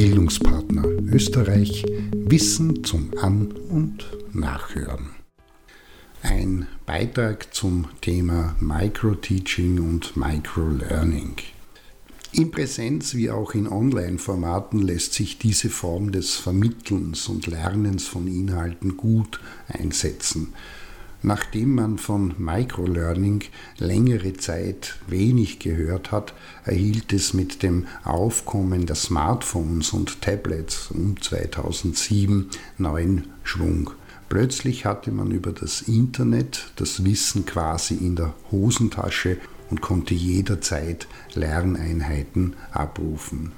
Bildungspartner Österreich Wissen zum An- und Nachhören. Ein Beitrag zum Thema Microteaching und Microlearning. In Präsenz wie auch in Online-Formaten lässt sich diese Form des Vermittelns und Lernens von Inhalten gut einsetzen. Nachdem man von Microlearning längere Zeit wenig gehört hat, erhielt es mit dem Aufkommen der Smartphones und Tablets um 2007 neuen Schwung. Plötzlich hatte man über das Internet das Wissen quasi in der Hosentasche und konnte jederzeit Lerneinheiten abrufen.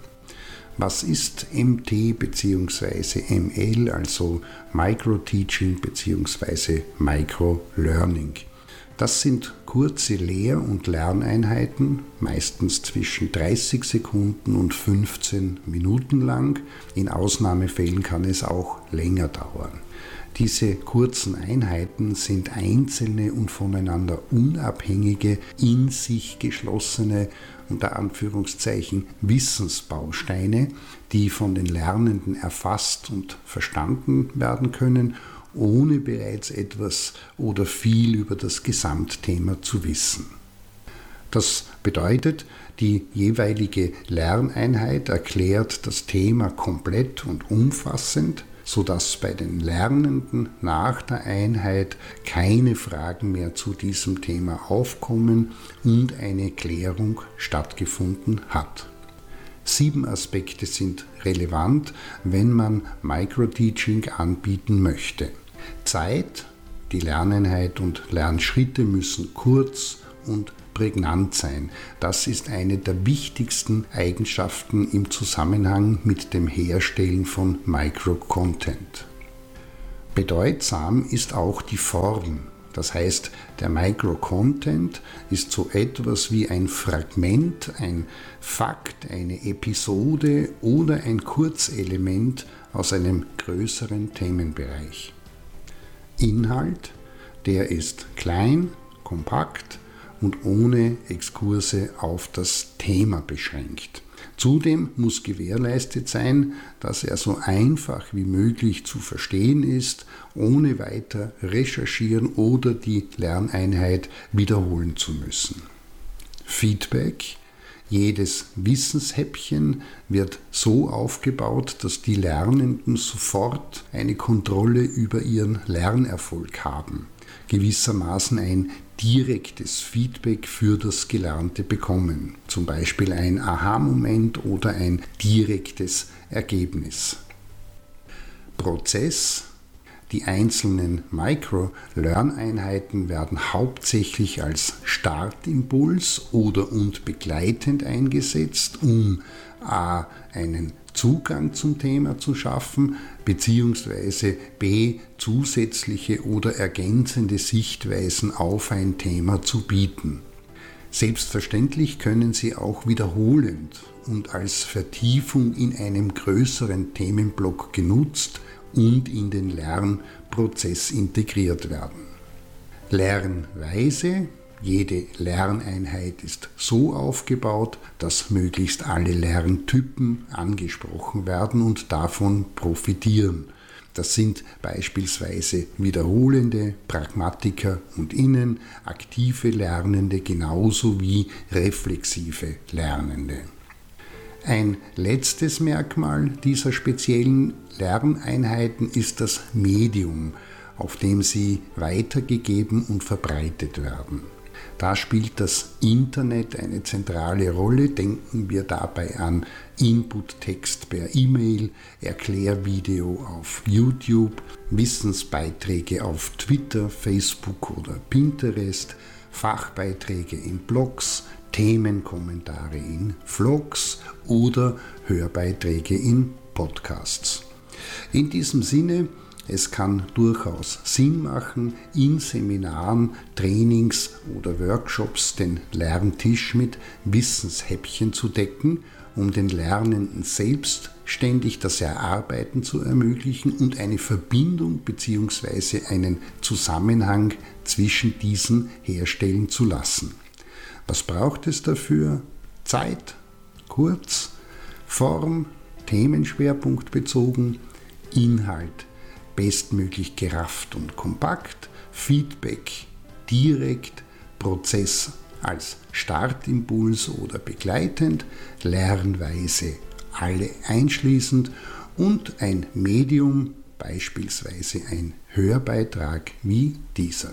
Was ist MT bzw. ML, also Micro-Teaching bzw. Micro-Learning? Das sind kurze Lehr- und Lerneinheiten, meistens zwischen 30 Sekunden und 15 Minuten lang. In Ausnahmefällen kann es auch länger dauern. Diese kurzen Einheiten sind einzelne und voneinander unabhängige, in sich geschlossene, unter Anführungszeichen, Wissensbausteine, die von den Lernenden erfasst und verstanden werden können, ohne bereits etwas oder viel über das Gesamtthema zu wissen. Das bedeutet, die jeweilige Lerneinheit erklärt das Thema komplett und umfassend, sodass bei den Lernenden nach der Einheit keine Fragen mehr zu diesem Thema aufkommen und eine Klärung stattgefunden hat. Sieben Aspekte sind relevant, wenn man Microteaching anbieten möchte. Zeit, die Lerneinheit und Lernschritte müssen kurz und prägnant sein. Das ist eine der wichtigsten Eigenschaften im Zusammenhang mit dem Herstellen von Microcontent. Bedeutsam ist auch die Form. Das heißt, der Microcontent ist so etwas wie ein Fragment, ein Fakt, eine Episode oder ein Kurzelement aus einem größeren Themenbereich. Inhalt, der ist klein, kompakt, und ohne Exkurse auf das Thema beschränkt. Zudem muss gewährleistet sein, dass er so einfach wie möglich zu verstehen ist, ohne weiter recherchieren oder die Lerneinheit wiederholen zu müssen. Feedback jedes Wissenshäppchen wird so aufgebaut, dass die Lernenden sofort eine Kontrolle über ihren Lernerfolg haben, gewissermaßen ein direktes Feedback für das Gelernte bekommen, zum Beispiel ein Aha-Moment oder ein direktes Ergebnis. Prozess die einzelnen Micro-Lerneinheiten werden hauptsächlich als Startimpuls oder und begleitend eingesetzt, um a. einen Zugang zum Thema zu schaffen, beziehungsweise b. zusätzliche oder ergänzende Sichtweisen auf ein Thema zu bieten. Selbstverständlich können sie auch wiederholend und als Vertiefung in einem größeren Themenblock genutzt und in den Lernprozess integriert werden. Lernweise. Jede Lerneinheit ist so aufgebaut, dass möglichst alle Lerntypen angesprochen werden und davon profitieren. Das sind beispielsweise wiederholende Pragmatiker und Innen, aktive Lernende genauso wie reflexive Lernende. Ein letztes Merkmal dieser speziellen Lerneinheiten ist das Medium, auf dem sie weitergegeben und verbreitet werden. Da spielt das Internet eine zentrale Rolle. Denken wir dabei an Input-Text per E-Mail, Erklärvideo auf YouTube, Wissensbeiträge auf Twitter, Facebook oder Pinterest, Fachbeiträge in Blogs, Themenkommentare in Vlogs oder Hörbeiträge in Podcasts. In diesem Sinne, es kann durchaus Sinn machen, in Seminaren, Trainings oder Workshops den Lerntisch mit Wissenshäppchen zu decken, um den Lernenden selbstständig das Erarbeiten zu ermöglichen und eine Verbindung bzw. einen Zusammenhang zwischen diesen herstellen zu lassen. Was braucht es dafür? Zeit, kurz, Form, Themenschwerpunkt bezogen, Inhalt bestmöglich gerafft und kompakt, Feedback direkt, Prozess als Startimpuls oder begleitend, Lernweise alle einschließend und ein Medium, beispielsweise ein Hörbeitrag wie dieser.